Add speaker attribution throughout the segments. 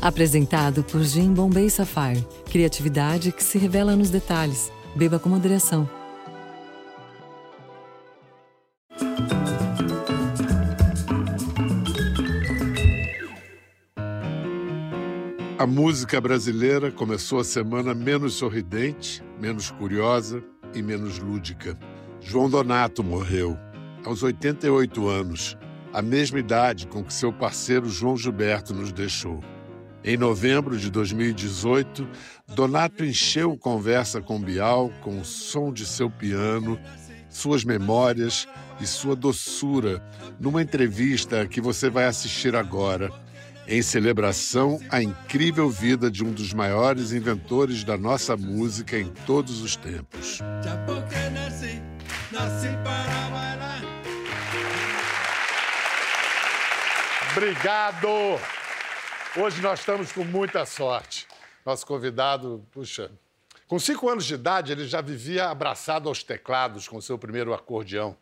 Speaker 1: Apresentado por Jim Bombay Sapphire. Criatividade que se revela nos detalhes. Beba com moderação.
Speaker 2: A música brasileira começou a semana menos sorridente, menos curiosa e menos lúdica. João Donato morreu aos 88 anos, a mesma idade com que seu parceiro João Gilberto nos deixou. Em novembro de 2018, Donato encheu conversa com Bial com o som de seu piano, suas memórias e sua doçura numa entrevista que você vai assistir agora, em celebração à incrível vida de um dos maiores inventores da nossa música em todos os tempos. Obrigado! Hoje nós estamos com muita sorte. Nosso convidado, puxa, com cinco anos de idade, ele já vivia abraçado aos teclados com seu primeiro acordeão.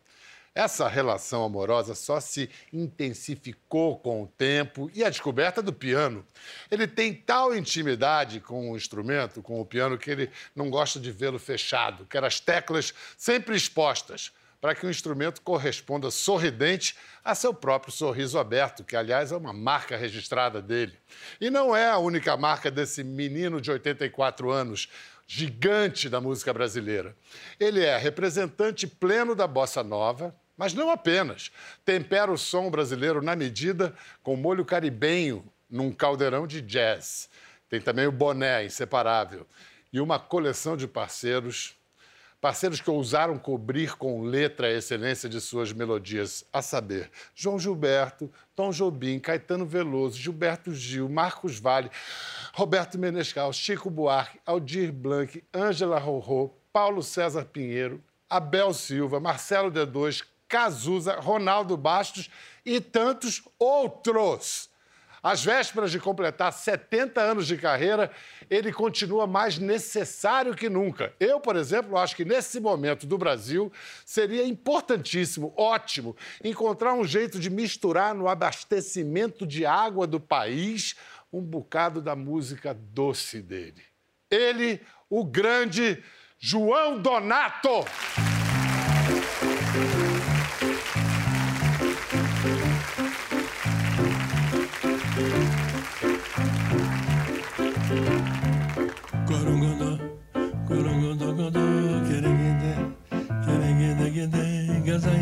Speaker 2: Essa relação amorosa só se intensificou com o tempo e a descoberta do piano. Ele tem tal intimidade com o instrumento, com o piano, que ele não gosta de vê-lo fechado, quer as teclas sempre expostas para que o instrumento corresponda sorridente a seu próprio sorriso aberto, que, aliás, é uma marca registrada dele. E não é a única marca desse menino de 84 anos, gigante da música brasileira. Ele é representante pleno da bossa nova, mas não apenas. Tempera o som brasileiro na medida com molho caribenho num caldeirão de jazz. Tem também o boné inseparável e uma coleção de parceiros Parceiros que ousaram cobrir com letra a excelência de suas melodias, a saber, João Gilberto, Tom Jobim, Caetano Veloso, Gilberto Gil, Marcos Vale, Roberto Menescal, Chico Buarque, Aldir Blanc, Ângela Rorô, Paulo César Pinheiro, Abel Silva, Marcelo D2, Cazuza, Ronaldo Bastos e tantos outros. Às vésperas de completar 70 anos de carreira, ele continua mais necessário que nunca. Eu, por exemplo, acho que nesse momento do Brasil seria importantíssimo, ótimo, encontrar um jeito de misturar no abastecimento de água do país um bocado da música doce dele. Ele, o grande João Donato. Maravilhoso,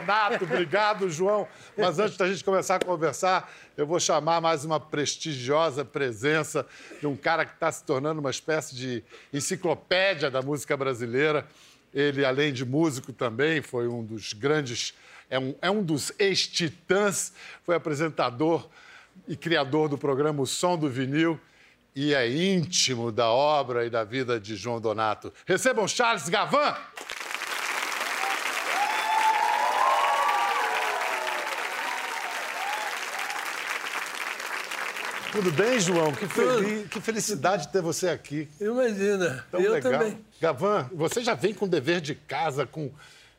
Speaker 2: Donato. Obrigado, João. Mas antes da gente começar a conversar, eu vou chamar mais uma prestigiosa presença de um cara que está se tornando uma espécie de enciclopédia da música brasileira. Ele, além de músico, também foi um dos grandes. É um, é um dos ex-titãs, foi apresentador e criador do programa O Som do Vinil e é íntimo da obra e da vida de João Donato. Recebam Charles Gavan! Tudo bem, João? Que, feliz, que felicidade ter você aqui.
Speaker 3: Imagina.
Speaker 2: Tão
Speaker 3: eu
Speaker 2: legal.
Speaker 3: também.
Speaker 2: Gavan, você já vem com dever de casa, com.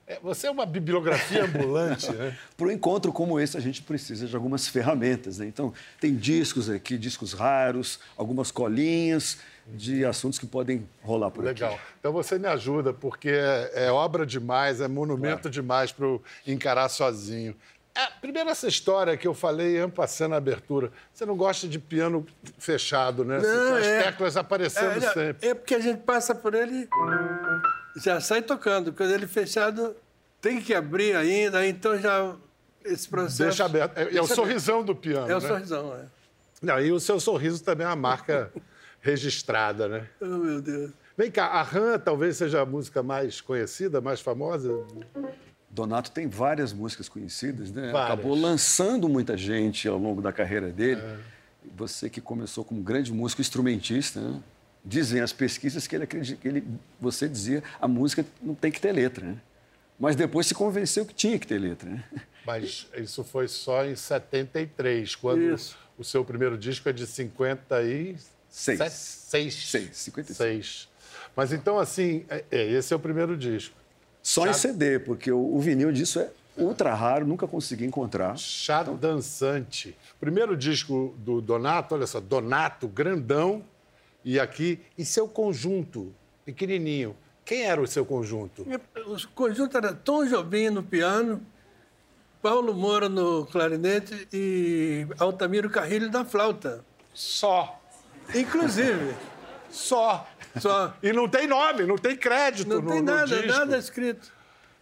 Speaker 2: é, você é uma bibliografia ambulante, né?
Speaker 4: Para um encontro como esse, a gente precisa de algumas ferramentas. Né? Então, tem discos aqui, discos raros, algumas colinhas de assuntos que podem rolar por
Speaker 2: Legal.
Speaker 4: aqui.
Speaker 2: Então você me ajuda, porque é, é obra demais, é monumento demais para eu encarar sozinho. É, primeiro, essa história que eu falei passando na abertura. Você não gosta de piano fechado, né?
Speaker 3: Não,
Speaker 2: As
Speaker 3: é.
Speaker 2: teclas aparecendo
Speaker 3: É,
Speaker 2: sempre.
Speaker 3: é porque a gente passa por ele e já sai tocando. Quando ele fechado, tem que abrir ainda, então já esse processo.
Speaker 2: Deixa aberto. É, é o
Speaker 3: Deixa
Speaker 2: sorrisão do piano.
Speaker 3: É o
Speaker 2: né?
Speaker 3: sorrisão, é.
Speaker 2: Não, e o seu sorriso também é uma marca registrada, né?
Speaker 3: Oh, meu Deus.
Speaker 2: Vem cá, a Ram talvez seja a música mais conhecida, mais famosa.
Speaker 4: Donato tem várias músicas conhecidas, né?
Speaker 2: Várias.
Speaker 4: Acabou lançando muita gente ao longo da carreira dele. Você que começou como grande músico instrumentista, né? dizem as pesquisas que ele acredita que ele, você dizia a música não tem que ter letra, né? Mas depois se convenceu que tinha que ter letra, né?
Speaker 2: Mas isso foi só em 73, quando
Speaker 3: Isso.
Speaker 2: o seu primeiro disco é de 56.
Speaker 4: Seis.
Speaker 2: Seis.
Speaker 4: Seis, 56.
Speaker 2: Seis. Mas então, assim, é- é, esse é o primeiro disco.
Speaker 4: Só em CD, porque o, o vinil disso é ultra raro, nunca consegui encontrar.
Speaker 2: Chá Dançante. Primeiro disco do Donato, olha só, Donato, grandão, e aqui, e seu conjunto, pequenininho. Quem era o seu conjunto?
Speaker 3: O conjunto era Tom Jobim no piano, Paulo Moura no clarinete e Altamiro Carrilho na flauta.
Speaker 2: Só.
Speaker 3: Inclusive,
Speaker 2: Só.
Speaker 3: só.
Speaker 2: E não tem nome, não tem crédito
Speaker 3: Não
Speaker 2: no,
Speaker 3: tem
Speaker 2: no
Speaker 3: nada,
Speaker 2: disco.
Speaker 3: nada escrito.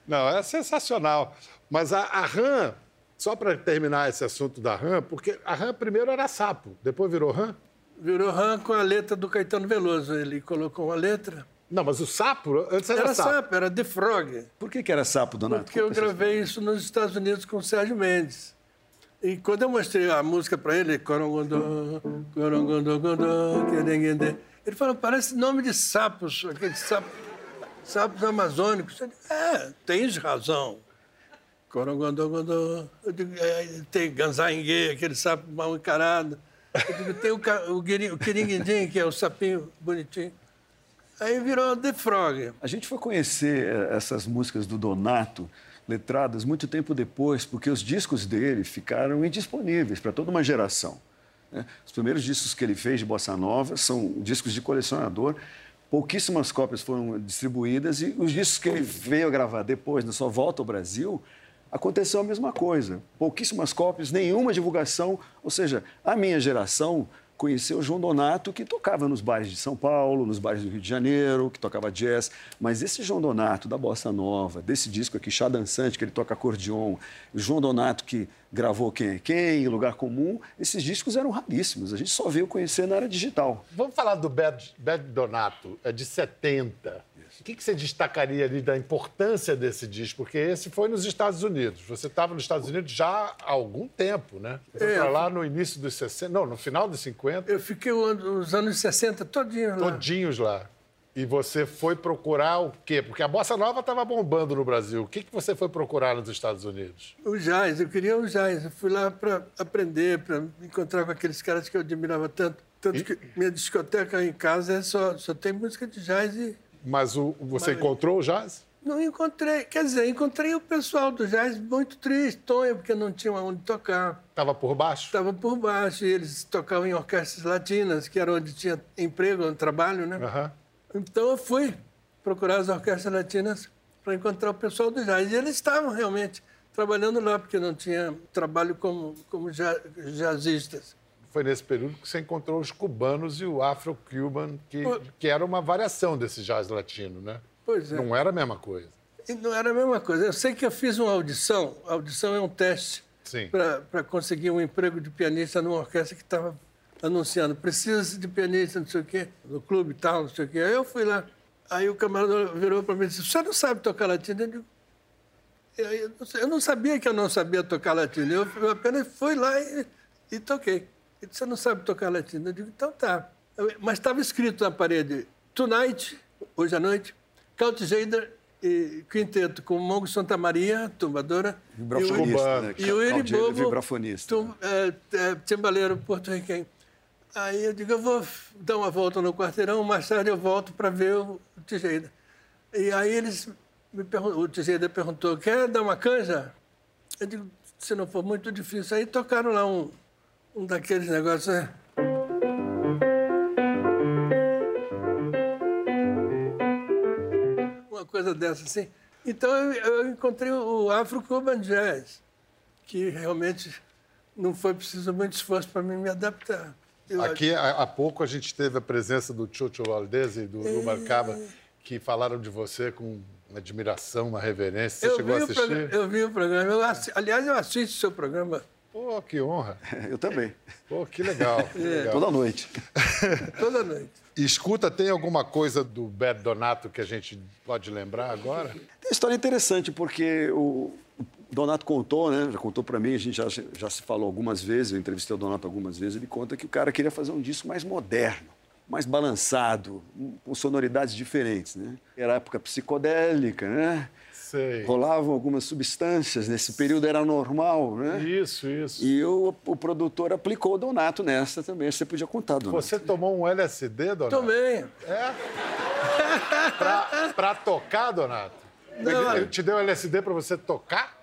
Speaker 2: Não, é sensacional. Mas a, a RAM, só para terminar esse assunto da RAM, porque a RAM primeiro era sapo, depois virou RAM?
Speaker 3: Virou RAM com a letra do Caetano Veloso. Ele colocou uma letra.
Speaker 2: Não, mas o sapo, antes era,
Speaker 3: Era
Speaker 2: sapo.
Speaker 3: sapo, era The Frog.
Speaker 4: Por que, que era sapo, Donato?
Speaker 3: Porque eu gravei isso nos Estados Unidos com o Sérgio Mendes. E quando eu mostrei a música para ele, Corongondô, Corongondô, Gondô, ele falou, parece nome de sapos, aqueles sapos, sapos amazônicos. Eu é, tens razão. Corongondô, Gondô. Eu digo, é, tem Ganzaingue, aquele sapo mal encarado. Eu digo, tem o, o, o Quiringuindim, que é o sapinho bonitinho. Aí virou The Frog.
Speaker 4: A gente foi conhecer eh, essas músicas do Donato, letradas, muito tempo depois, porque os discos dele ficaram indisponíveis para toda uma geração. Né? Os primeiros discos que ele fez de bossa nova são discos de colecionador. Pouquíssimas cópias foram distribuídas e os discos que ele veio gravar depois, na sua volta ao Brasil, aconteceu a mesma coisa. Pouquíssimas cópias, nenhuma divulgação. Ou seja, a minha geração conheceu João Donato, que tocava nos bares de São Paulo, nos bares do Rio de Janeiro, que tocava jazz. Mas esse João Donato da Bossa Nova, desse disco aqui, Chá Dançante, que ele toca acordeon, João Donato que gravou Quem é Quem, Lugar Comum, esses discos eram raríssimos. A gente só veio conhecer na era digital.
Speaker 2: Vamos falar do Bad, Bad Donato, é de 70. O que, que você destacaria ali da importância desse disco? Porque esse foi nos Estados Unidos. Você estava nos Estados Unidos já há algum tempo, né? Foi
Speaker 3: É.
Speaker 2: lá no início dos 60, não, no final dos 50,
Speaker 3: Eu fiquei os anos 60 todinhos lá.
Speaker 2: todinhos lá. E você foi procurar o quê? Porque a Bossa Nova estava bombando no Brasil. O que, que você foi procurar nos Estados Unidos?
Speaker 3: O jazz, eu queria o jazz. Eu fui lá para aprender, para encontrar com aqueles caras que eu admirava tanto. Tanto que minha discoteca em casa é só, só tem música de jazz e
Speaker 2: Mas o, você encontrou o jazz?
Speaker 3: não encontrei. Quer dizer, encontrei o pessoal do jazz muito triste, tonho, porque não tinha onde tocar.
Speaker 2: Estava por baixo?
Speaker 3: Estava por baixo e eles tocavam em orquestras latinas, que era onde tinha emprego, trabalho, né?
Speaker 2: Aham.
Speaker 3: Então eu fui procurar as orquestras latinas para encontrar o pessoal do jazz. E eles estavam realmente trabalhando lá, porque não tinha trabalho como, como ja- jazzistas.
Speaker 2: Foi nesse período que você encontrou os cubanos e o afro-cuban, que, que era uma variação desse jazz latino, né?
Speaker 3: Pois é.
Speaker 2: Não era a mesma coisa.
Speaker 3: Não era a mesma coisa. Eu sei que eu fiz uma audição. A audição é um teste para conseguir um emprego de pianista numa orquestra que estava anunciando precisa de pianista, não sei o quê, no clube e tal, não sei o quê. Aí eu fui lá. Aí o camarada virou para mim e disse, você não sabe tocar latino? Eu digo, eu, eu não sabia que eu não sabia tocar latino. Eu, eu apenas fui lá e, e toquei. Ele disse, você não sabe tocar latino? Eu digo, então tá. Eu- mas estava escrito na parede, Tonight, hoje à noite, Count Jader e quinteto com Mongo Santa Maria, tumbadora, e o,
Speaker 4: Vibrafonista, né?
Speaker 3: e o Iri
Speaker 4: Claudio
Speaker 3: Bobo,
Speaker 4: vibrafonista.
Speaker 3: tum- é, é, timbaleiro porto-riquenho. Aí eu digo, eu vou dar uma volta no quarteirão, mais tarde eu volto para ver o Tijeda. E aí eles me perguntam, o Tijeda perguntou, quer dar uma canja? Eu digo, se não for muito difícil. Aí tocaram lá um, um daqueles negócios, né? Uma coisa dessa assim. Então eu, eu encontrei o Afro Cuban Jazz, que realmente não foi preciso muito esforço para mim me adaptar. Eu
Speaker 2: Aqui, há, há pouco, a gente teve a presença do Chucho Valdez e do Rubalcaba, que falaram de você com uma admiração, uma reverência. Você
Speaker 3: eu
Speaker 2: chegou a assistir?
Speaker 3: programa- eu vi o programa. Eu aliás, eu assisto o seu programa
Speaker 2: Pô, que honra.
Speaker 4: Eu também.
Speaker 2: Pô, que legal. que legal.
Speaker 4: Toda noite.
Speaker 3: toda noite.
Speaker 2: E escuta, tem alguma coisa do Beto Donato que a gente pode lembrar agora?
Speaker 4: Tem uma história interessante, porque o o Donato contou, né? Já contou para mim, a gente já, já se falou algumas vezes, eu entrevistei o Donato algumas vezes, ele conta que o cara queria fazer um disco mais moderno, mais balançado, com sonoridades diferentes, né? Era época psicodélica, né?
Speaker 2: Sei.
Speaker 4: Rolavam algumas substâncias, nesse período era normal, né?
Speaker 2: Isso, isso.
Speaker 4: E o, o produtor aplicou o Donato nessa também. Você podia contar, Donato.
Speaker 2: Você tomou um LSD, Donato?
Speaker 3: Tomei.
Speaker 2: É? pra, pra tocar, Donato?
Speaker 3: Não.
Speaker 2: Ele, ele te deu LSD pra você tocar?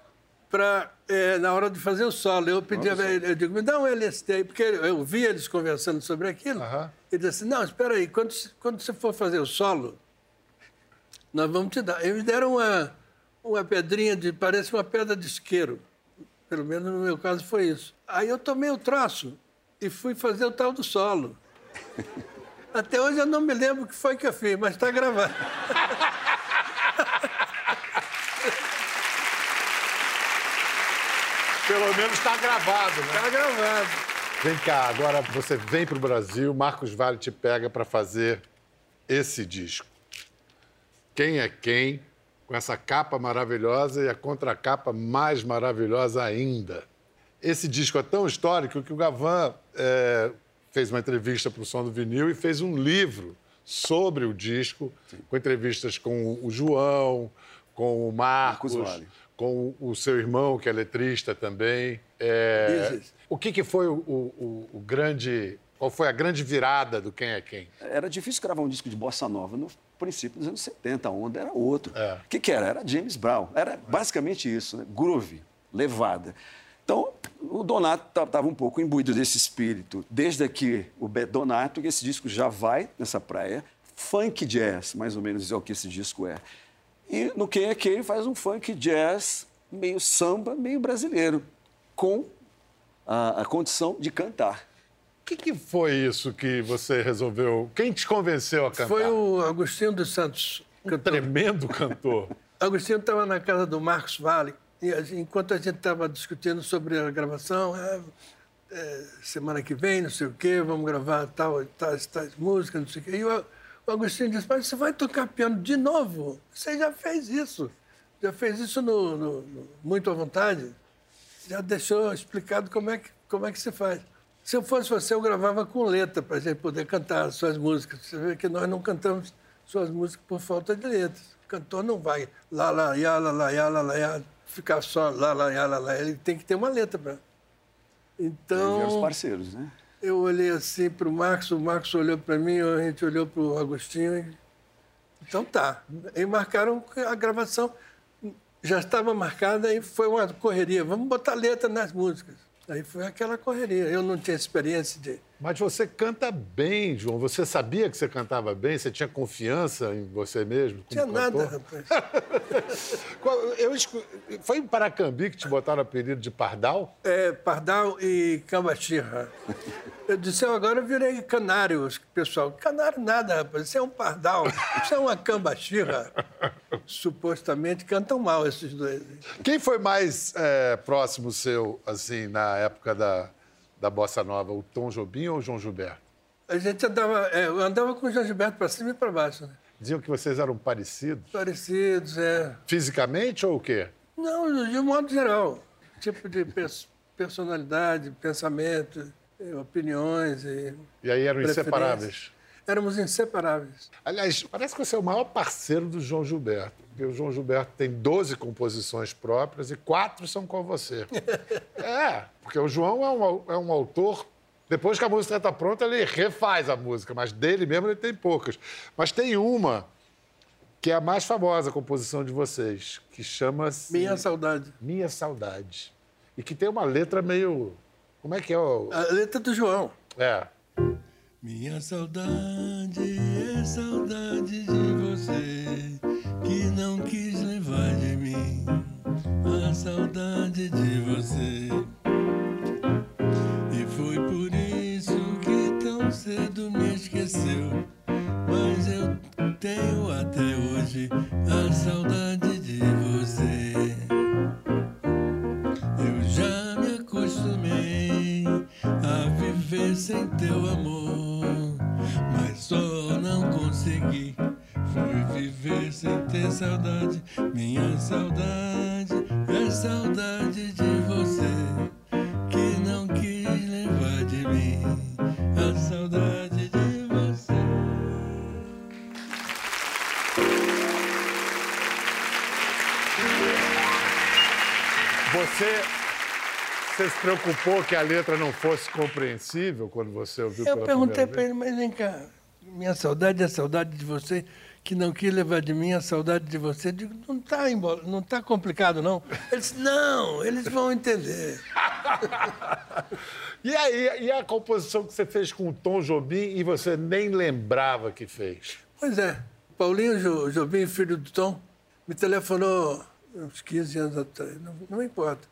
Speaker 3: Pra, é, na hora de fazer o solo, eu pedi, a ele, eu digo, me dá um LSD aí, porque eu vi eles conversando sobre aquilo.
Speaker 2: Aham.
Speaker 3: Ele disse assim, não, espera aí, quando, quando você for fazer o solo, nós vamos te dar. Eles me deram uma, uma pedrinha, de, parece uma pedra de isqueiro. Pelo menos no meu caso foi isso. Aí eu tomei o troço e fui fazer o tal do solo. Até hoje eu não me lembro o que foi que eu fiz, mas está gravado.
Speaker 2: Pelo menos está gravado, né?
Speaker 3: Está gravado.
Speaker 2: Vem cá, agora você vem pro Brasil, Marcos Vale te pega para fazer esse disco. Quem é quem? Com essa capa maravilhosa e a contracapa mais maravilhosa ainda. Esse disco é tão histórico que o Gavan é, fez uma entrevista para o Som do Vinil e fez um livro sobre o disco, com entrevistas com o João, com o Marcos,
Speaker 4: Marcos Vale.
Speaker 2: com o seu irmão, que é letrista também. É, o que, que foi o, o- o grande. Qual foi a grande virada do Quem é Quem?
Speaker 4: Era difícil gravar um disco de bossa nova no princípio dos anos 70, a onda era outro.
Speaker 2: É.
Speaker 4: O que, que era? Era James Brown. Era basicamente isso, né? groove, levada. Então, o Donato estava um pouco imbuído desse espírito, desde que o Donato, que esse disco já vai nessa praia, funk jazz, mais ou menos é o que esse disco é. E no Quem é Quem ele faz um funk jazz meio samba, meio brasileiro, com a, a condição de cantar.
Speaker 2: O que, que foi isso que você resolveu? Quem te convenceu a cantar?
Speaker 3: Foi o Agostinho dos Santos,
Speaker 2: um
Speaker 3: cantor.
Speaker 2: tremendo cantor.
Speaker 3: Agostinho estava na casa do Marcos Vale, e enquanto a gente estava discutindo sobre a gravação, é, é, semana que vem, não sei o quê, vamos gravar tal, tais, tais músicas, não sei o quê. E o, o Agostinho disse, mas você vai tocar piano de novo? Você já fez isso. Já fez isso no, no- no Muito à Vontade. Já deixou explicado como é que, como é que se faz. Se eu fosse você, eu gravava com letra para a gente poder cantar as suas músicas. Você vê que nós não cantamos suas músicas por falta de letras. O cantor não vai lá, lá, ya, lá, lá, ya, lá, lá, ficar só lá, lá, ya, lá, lá. Ele tem que ter uma letra para.
Speaker 4: Aí vieram os
Speaker 3: Então,
Speaker 4: parceiros, né?
Speaker 3: eu olhei assim para o Marcos, o Marcos olhou para mim, a gente olhou para o Agostinho. E... Então tá. E marcaram a gravação. Já estava marcada e foi uma correria. Vamos botar letra nas músicas. Aí foi aquela correria. Eu não tinha experiência de.
Speaker 2: Mas você canta bem, João. Você sabia que você cantava bem? Você tinha confiança em você mesmo? como
Speaker 3: Tinha nada, rapaz.
Speaker 2: Eu Foi em Paracambi que te botaram o apelido de Pardal?
Speaker 3: É, Pardal e Cambachirra. Eu disse, eu agora eu virei canário, pessoal. Canário nada, rapaz. Isso é um pardal. Isso é uma cambachirra. Supostamente cantam mal esses dois.
Speaker 2: Quem foi mais é, próximo seu, assim, na época da, da Bossa Nova? O Tom Jobim ou o João Gilberto?
Speaker 3: A gente andava, é, eu andava com o João Gilberto para cima e para baixo. Né?
Speaker 2: Diziam que vocês eram parecidos?
Speaker 3: Parecidos, é.
Speaker 2: Fisicamente ou o quê?
Speaker 3: Não, de um modo geral. Tipo de pers- personalidade, pensamento, eh, opiniões e.
Speaker 2: E aí eram inseparáveis?
Speaker 3: Éramos inseparáveis.
Speaker 2: Aliás, parece que você é o maior parceiro do João Gilberto. Porque o João Gilberto tem 12 composições próprias e quatro são com você. é, porque o João é um, é um autor Depois que a música está pronta, ele refaz a música, mas dele mesmo ele tem poucas. Mas tem uma que é a mais famosa composição de vocês, que chama-se
Speaker 3: Minha saudade.
Speaker 2: Minha Saudade. E que tem uma letra meio. Como é que é o.
Speaker 3: A letra do João.
Speaker 2: É.
Speaker 3: Minha saudade é saudade de você que não quis levar de mim a saudade de você.
Speaker 2: Preocupou que a letra não fosse compreensível quando você ouviu
Speaker 3: Eu
Speaker 2: pela
Speaker 3: perguntei para ele, mas vem cá, minha saudade é a saudade de você, que não quis levar de mim a saudade de você. Eu digo, não está não tá complicado, não. Ele disse, não, eles vão entender.
Speaker 2: E aí, e a composição que você fez com o Tom Jobim e você nem lembrava que fez?
Speaker 3: Pois é, Paulinho Jo- Jobim, filho do Tom, me telefonou uns 15 anos atrás, não, não importa.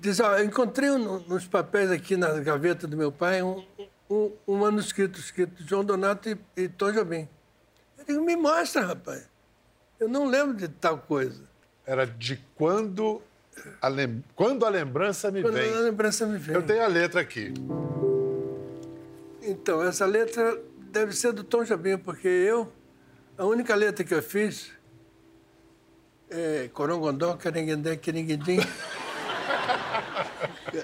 Speaker 3: Diz, ó, eu encontrei um- nos papéis aqui na gaveta do meu pai um, um, um manuscrito escrito João Donato e, e Tom Jobim. Eu digo, me mostra, rapaz. Eu não lembro de tal coisa.
Speaker 2: Era de quando a, lem... quando a lembrança me
Speaker 3: Quando
Speaker 2: vem.
Speaker 3: a lembrança me vem.
Speaker 2: Eu tenho a letra aqui.
Speaker 3: Então, essa letra deve ser do Tom Jobim, porque eu, a única letra que eu fiz é Corongondó, Querenguendé, Querenguedim.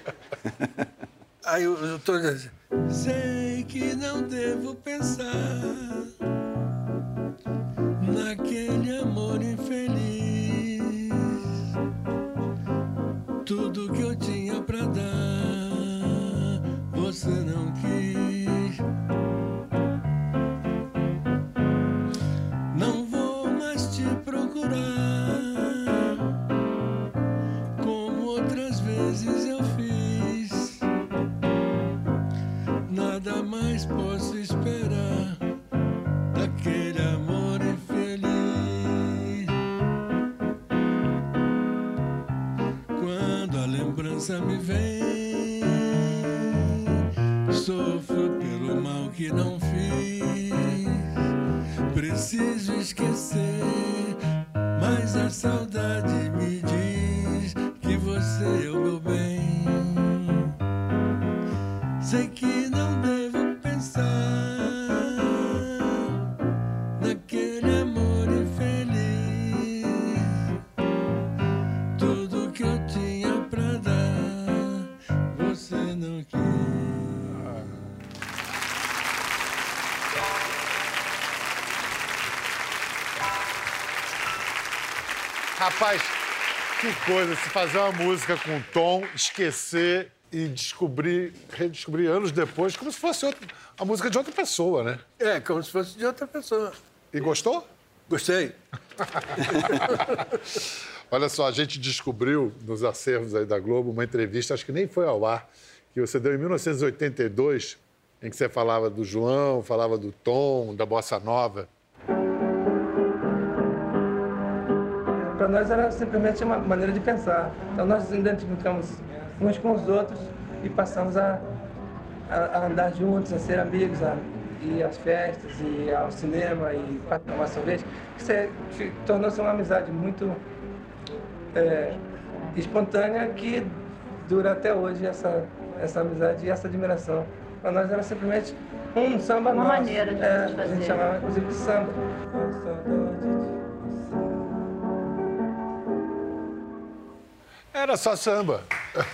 Speaker 3: Aí o, Tom diz, sei que não devo pensar naquele amor infeliz. Tudo que eu tinha pra dar, você não quis. Posso esperar daquele amor infeliz. Quando a lembrança me vem, sofro pelo mal que não fiz. Preciso esquecer, mas a saudade me diz que você é o meu bem. Sei que
Speaker 2: Rapaz, que coisa se fazer uma música com tom, esquecer e descobrir, redescobrir anos depois, como se fosse outra, a música de outra pessoa, né?
Speaker 3: É, como se fosse de outra pessoa.
Speaker 2: E gostou?
Speaker 3: Gostei.
Speaker 2: Olha só, a gente descobriu nos acervos aí da Globo uma entrevista, acho que nem foi ao ar, que você deu em 1982, em que você falava do João, falava do Tom, da Bossa Nova.
Speaker 5: Para nós era simplesmente uma maneira de pensar. Então nós nos identificamos uns com os outros e passamos a, a, a andar juntos, a ser amigos, a ir às festas, e ao cinema e para tomar sorvete. Isso tornou-se uma amizade muito é, espontânea que dura até hoje essa, essa amizade e essa admiração. Para nós era simplesmente um samba
Speaker 6: Uma
Speaker 5: nosso.
Speaker 6: maneira de
Speaker 5: é,
Speaker 6: a gente
Speaker 5: A gente
Speaker 6: fazer.
Speaker 5: chamava inclusive de samba.
Speaker 2: Era só samba.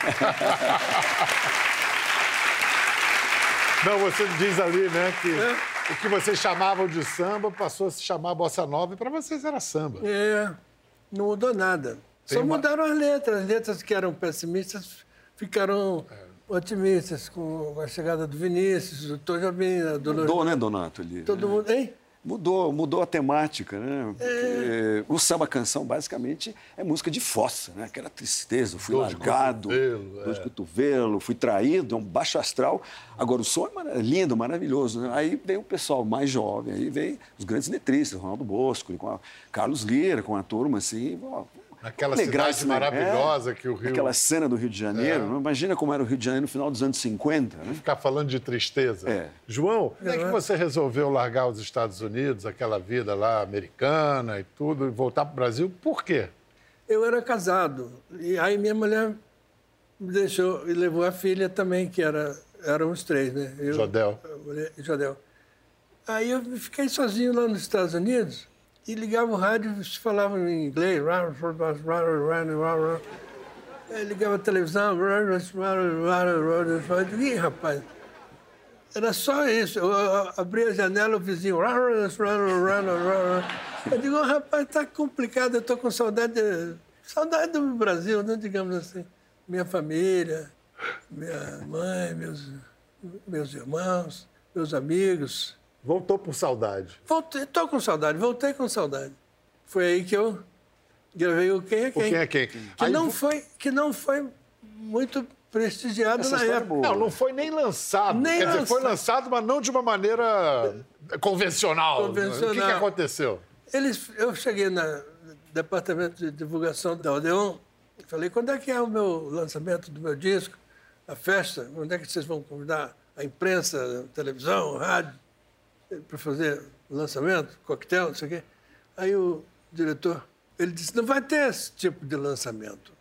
Speaker 2: Não, você diz ali, né, que o que vocês chamavam de samba passou a se chamar bossa nova e para vocês era samba.
Speaker 3: É, não mudou nada.
Speaker 2: Tem
Speaker 3: Só
Speaker 2: uma-
Speaker 3: mudaram as letras. As letras que eram pessimistas ficaram otimistas com a chegada do Vinícius, do Tom Jobim, da Dolores.
Speaker 4: Mudou, né, Donato? Ali,
Speaker 3: Todo
Speaker 4: né?
Speaker 3: mundo, hein?
Speaker 4: Mudou, mudou a temática, né?
Speaker 3: É.
Speaker 4: o samba canção basicamente é música de fossa, né? Aquela tristeza, fui
Speaker 2: Dor de
Speaker 4: largado,
Speaker 2: cotovelo,
Speaker 4: dor de
Speaker 2: é.
Speaker 4: cotovelo, fui traído, é um baixo astral. Agora o som é mara- lindo, maravilhoso. Né? Aí vem o pessoal mais jovem, aí vem os grandes letristas, Ronaldo Bosco, com a Carlos Lira, com a turma assim. ó,
Speaker 2: Aquela
Speaker 4: alegrar
Speaker 2: cidade
Speaker 4: negócio.
Speaker 2: maravilhosa que o Rio-
Speaker 4: Aquela cena do Rio de Janeiro,
Speaker 2: É.
Speaker 4: né? imagina como era o Rio de Janeiro no final dos anos 50, né?
Speaker 2: Ficar falando de tristeza.
Speaker 4: É.
Speaker 2: João, como é que você resolveu largar os Estados Unidos, aquela vida lá americana e tudo, e voltar para o Brasil? Por quê?
Speaker 3: Eu era casado. E aí minha mulher me deixou e levou a filha também, que era, eram os três, né? Eu,
Speaker 2: Jodel.
Speaker 3: mulher e Jodel. Aí eu fiquei sozinho lá nos Estados Unidos e ligava o rádio e falava em inglês. Ligava a televisão. Ih, rapaz, era só isso. Eu abria a janela, o vizinho. Eu digo, "Ô, rapaz, tá complicado, eu tô com saudade, de- saudade do Brasil, né? digamos assim. Minha família, minha mãe, meus, meus irmãos, meus amigos.
Speaker 2: Voltou por saudade.
Speaker 3: Voltei, tô com saudade, voltei com saudade. Foi aí que eu gravei o Quem é
Speaker 2: O
Speaker 3: Quem.
Speaker 2: Quem é Quem?
Speaker 3: Que,
Speaker 2: Aí
Speaker 3: não
Speaker 2: vo-
Speaker 3: foi, que não foi muito prestigiado
Speaker 4: Essa
Speaker 3: na
Speaker 4: é
Speaker 3: época.
Speaker 2: Não, não foi nem lançado.
Speaker 3: Nem
Speaker 2: Quer dizer, foi
Speaker 3: lançado.
Speaker 2: lançado, mas não de uma maneira convencional.
Speaker 3: Convencional.
Speaker 2: O que, que aconteceu?
Speaker 3: Eles, eu cheguei no departamento de divulgação da Odeon e falei, quando é que é o meu lançamento do meu disco, a festa? Onde é que vocês vão convidar a imprensa, a televisão, a rádio, para fazer lançamento, coquetel, não sei o quê? Aí o diretor, ele disse, não vai ter esse tipo de lançamento.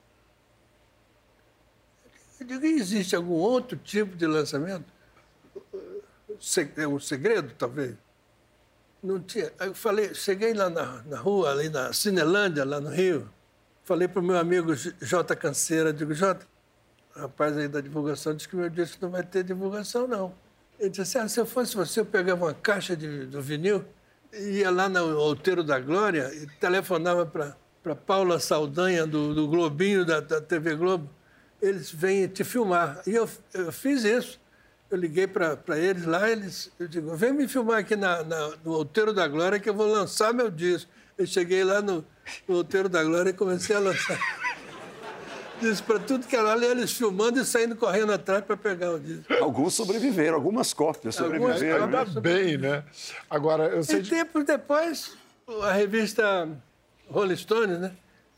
Speaker 3: Eu digo, "E existe algum outro tipo de lançamento? É um segredo, talvez? Não tinha. Aí eu falei, cheguei lá na, na rua, ali na Cinelândia, lá no Rio. Falei para o meu amigo J- Canseira, digo, Jota, rapaz aí da divulgação disse que meu disco não vai ter divulgação, não. Ele disse assim, ah, se eu fosse você, eu pegava uma caixa de, do vinil, ia lá no Outeiro da Glória e telefonava para Paula Saldanha, do, do Globinho, da, da TV Globo. Eles vêm te filmar. E eu, eu fiz isso. Eu liguei para eles lá, eles, eu digo, vem me filmar aqui na, na- no Outeiro da Glória que eu vou lançar meu disco. Eu cheguei lá no, no Outeiro da Glória e comecei a lançar. Disse para tudo que era ali, eles filmando e saindo correndo atrás para pegar o disco.
Speaker 4: Alguns sobreviveram, algumas cópias sobreviveram.
Speaker 2: Ainda
Speaker 3: Ainda
Speaker 2: bem, né? Agora, eu sei
Speaker 3: E
Speaker 2: de...
Speaker 3: tempos depois, a revista Rolling Stone né,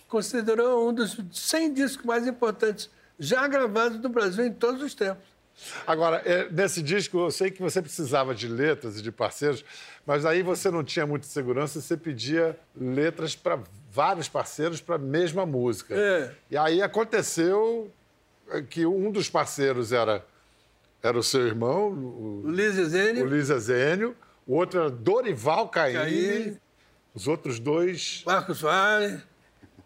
Speaker 3: considerou um dos 100 discos mais importantes já gravados no Brasil em todos os tempos.
Speaker 2: Agora, é, nesse disco, eu sei que você precisava de letras e de parceiros, mas aí você não tinha muita segurança, você pedia letras para vários parceiros para a mesma música.
Speaker 3: É.
Speaker 2: E aí aconteceu que um dos parceiros era, era o seu irmão, o,
Speaker 3: O Liz Zene,
Speaker 2: o Luiz Ezênio, o outro era Dorival Caymmi,
Speaker 3: Caymmi.
Speaker 2: os outros dois...
Speaker 3: Marcos Vale,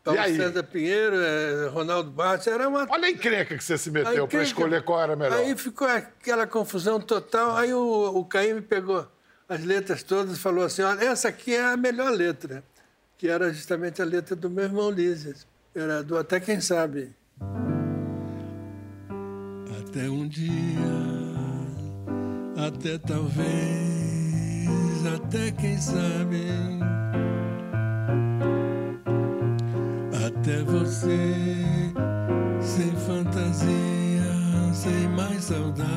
Speaker 3: Paulo? César Pinheiro, eh, Ronaldo Bart, era uma...
Speaker 2: Olha a encrenca que você se meteu para escolher qual era melhor.
Speaker 3: Aí ficou aquela confusão total. Aí o, o Caim pegou as letras todas e falou assim: olha, essa aqui é a melhor letra, que era justamente a letra do meu irmão Lízias. Era do Até Quem Sabe. Até um dia, até talvez, até quem sabe. Até você, sem fantasia, sem mais saudade.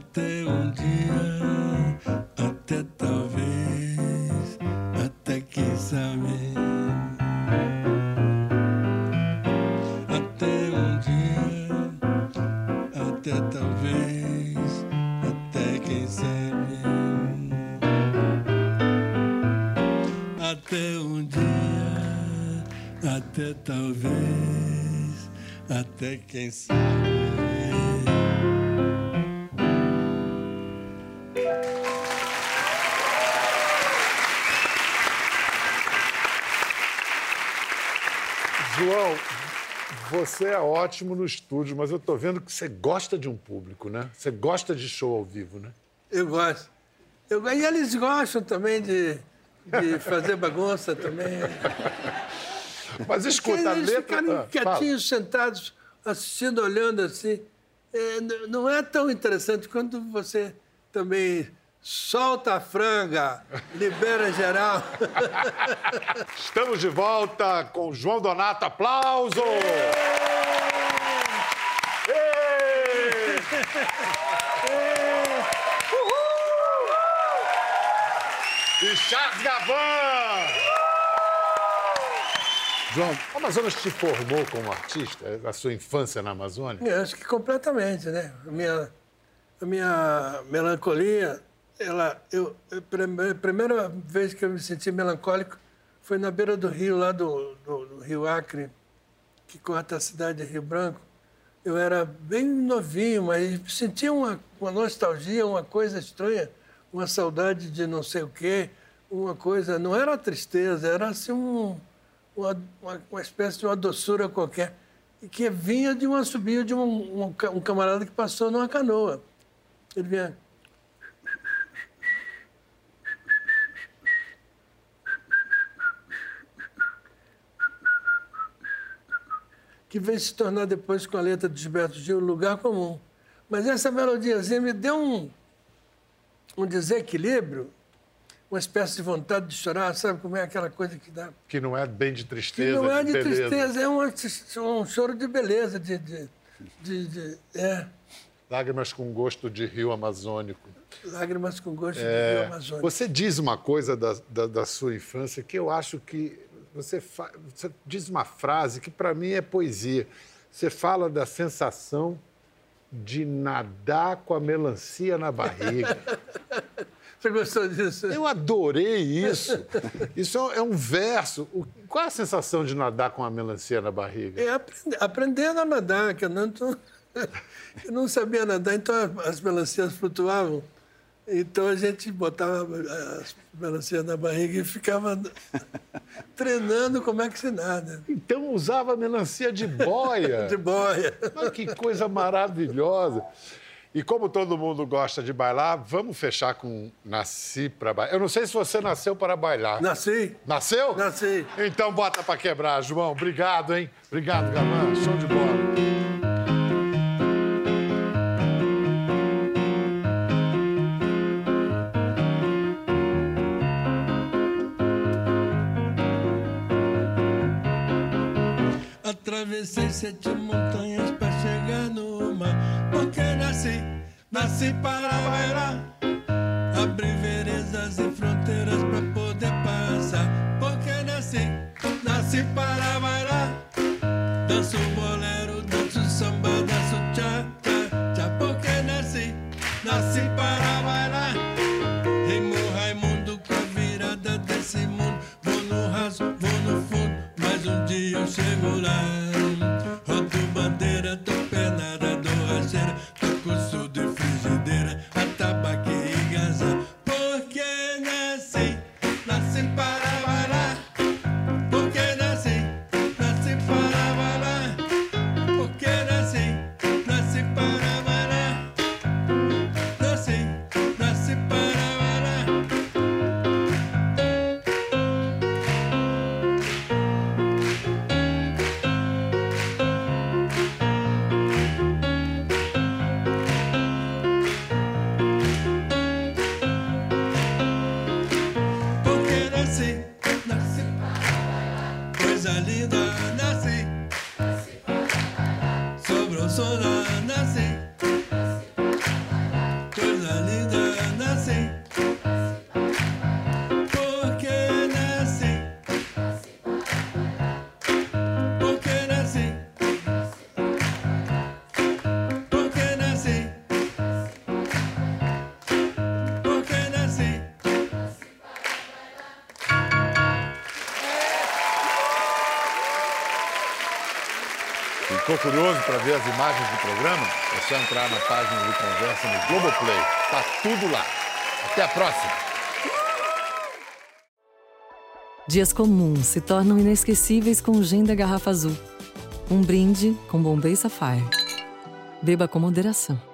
Speaker 3: até um dia, até talvez, até quem sabe. Até um dia, até talvez, até quem sabe. Até um dia, até talvez, até quem sabe.
Speaker 2: Você é ótimo no estúdio, mas eu tô vendo que você gosta de um público, né? Você gosta de show ao vivo, né?
Speaker 3: Eu gosto. Eu, e eles gostam também de, de fazer bagunça também.
Speaker 2: Mas escuta, a
Speaker 3: eles
Speaker 2: letra...
Speaker 3: ficarem quietinhos, sentados, assistindo, olhando assim. É, não é tão interessante quando você também solta a franga, libera geral.
Speaker 2: fala. Estamos de volta com João Donato. Aplauso! E Charles Gavan! João, o Amazonas te formou como artista? A sua infância na Amazônia?
Speaker 3: Eu acho que completamente, né? A minha, a minha melancolia, ela, eu, a primeira vez que eu me senti melancólico foi na beira do rio, lá do, do, do Rio Acre, que corta a cidade de Rio Branco. Eu era bem novinho, mas sentia uma, uma nostalgia, uma coisa estranha, uma saudade de não sei o quê, uma coisa. Não era tristeza, era assim um, uma, uma, uma espécie de uma doçura qualquer, que vinha de uma subida de um, um, um camarada que passou numa canoa. Ele vinha. Que veio se tornar depois com a letra de Gilberto Gil Lugar Comum. Mas essa melodiazinha me deu um, um desequilíbrio, uma espécie de vontade de chorar, sabe como é aquela coisa que dá?
Speaker 2: Que não é bem de
Speaker 3: Que
Speaker 2: tristeza,
Speaker 3: não é de
Speaker 2: beleza.
Speaker 3: tristeza, é uma- um choro de beleza, de, de, de- de- é,
Speaker 2: Lágrimas com gosto de rio amazônico.
Speaker 3: lágrimas com gosto de
Speaker 2: É,
Speaker 3: rio Amazônia.
Speaker 2: você diz uma coisa da, da, da sua infância que eu acho que você, fa- você diz uma frase que para mim é poesia. Você fala da sensação de nadar com a melancia na barriga.
Speaker 3: Você gostou disso?
Speaker 2: Eu adorei isso. Isso é um- é verso. Qual é a sensação de nadar com a melancia na barriga?
Speaker 3: É aprend- aprendendo a nadar, que eu não, tô- eu não sabia nadar, então as melancias flutuavam. Então a gente botava as melancias na barriga e ficava treinando como é que se nada.
Speaker 2: Então usava melancia de boia.
Speaker 3: De boia.
Speaker 2: Mas que coisa maravilhosa. E como todo mundo gosta de bailar, vamos fechar com Nasci para bailar. Eu não sei se você nasceu para bailar.
Speaker 3: Nasci,
Speaker 2: Nasceu?
Speaker 3: nasci.
Speaker 2: Então bota para quebrar, João. Obrigado, hein? Obrigado, Gavan. Show de bola.
Speaker 3: Sete montanhas para chegar no mar. Porque nasci, nasci para bailar. Abrir veredas e
Speaker 2: curioso para ver as imagens do programa? É só entrar na página do Conversa no Globoplay. Tá tudo lá. Até a próxima.
Speaker 1: Dias comuns se tornam inesquecíveis com o gin da garrafa azul. Um brinde com Bombay Sapphire. Beba com moderação.